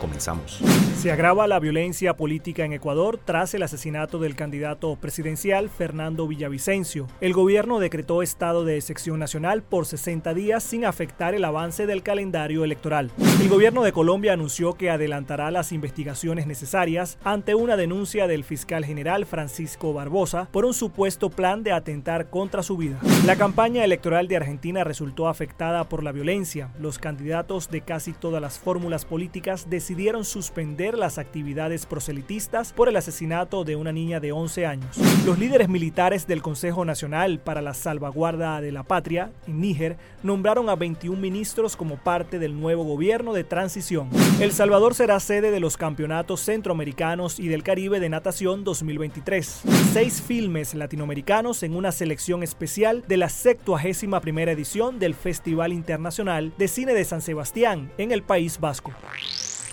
Comenzamos. Se agrava la violencia política en Ecuador tras el asesinato del candidato presidencial Fernando Villavicencio. El gobierno decretó estado de excepción nacional por 60 días sin afectar el avance del calendario electoral. El gobierno de Colombia anunció que adelantará las investigaciones necesarias ante una denuncia del fiscal general Francisco Barbosa por un supuesto plan de atentar contra su vida. La campaña electoral de Argentina resultó afectada por la violencia. Los candidatos de casi todas las fórmulas políticas decidieron suspender las actividades proselitistas por el asesinato de una niña de 11 años. Los líderes militares del Consejo Nacional para la Salvaguarda de la Patria, en Níger, nombraron a 21 ministros como parte del nuevo gobierno de transición. El Salvador será sede de los campeonatos centroamericanos y del Caribe de natación 2023. Seis filmes latinoamericanos en una selección especial de la 71 primera edición del Festival Internacional de Cine de San Sebastián en el País Vasco.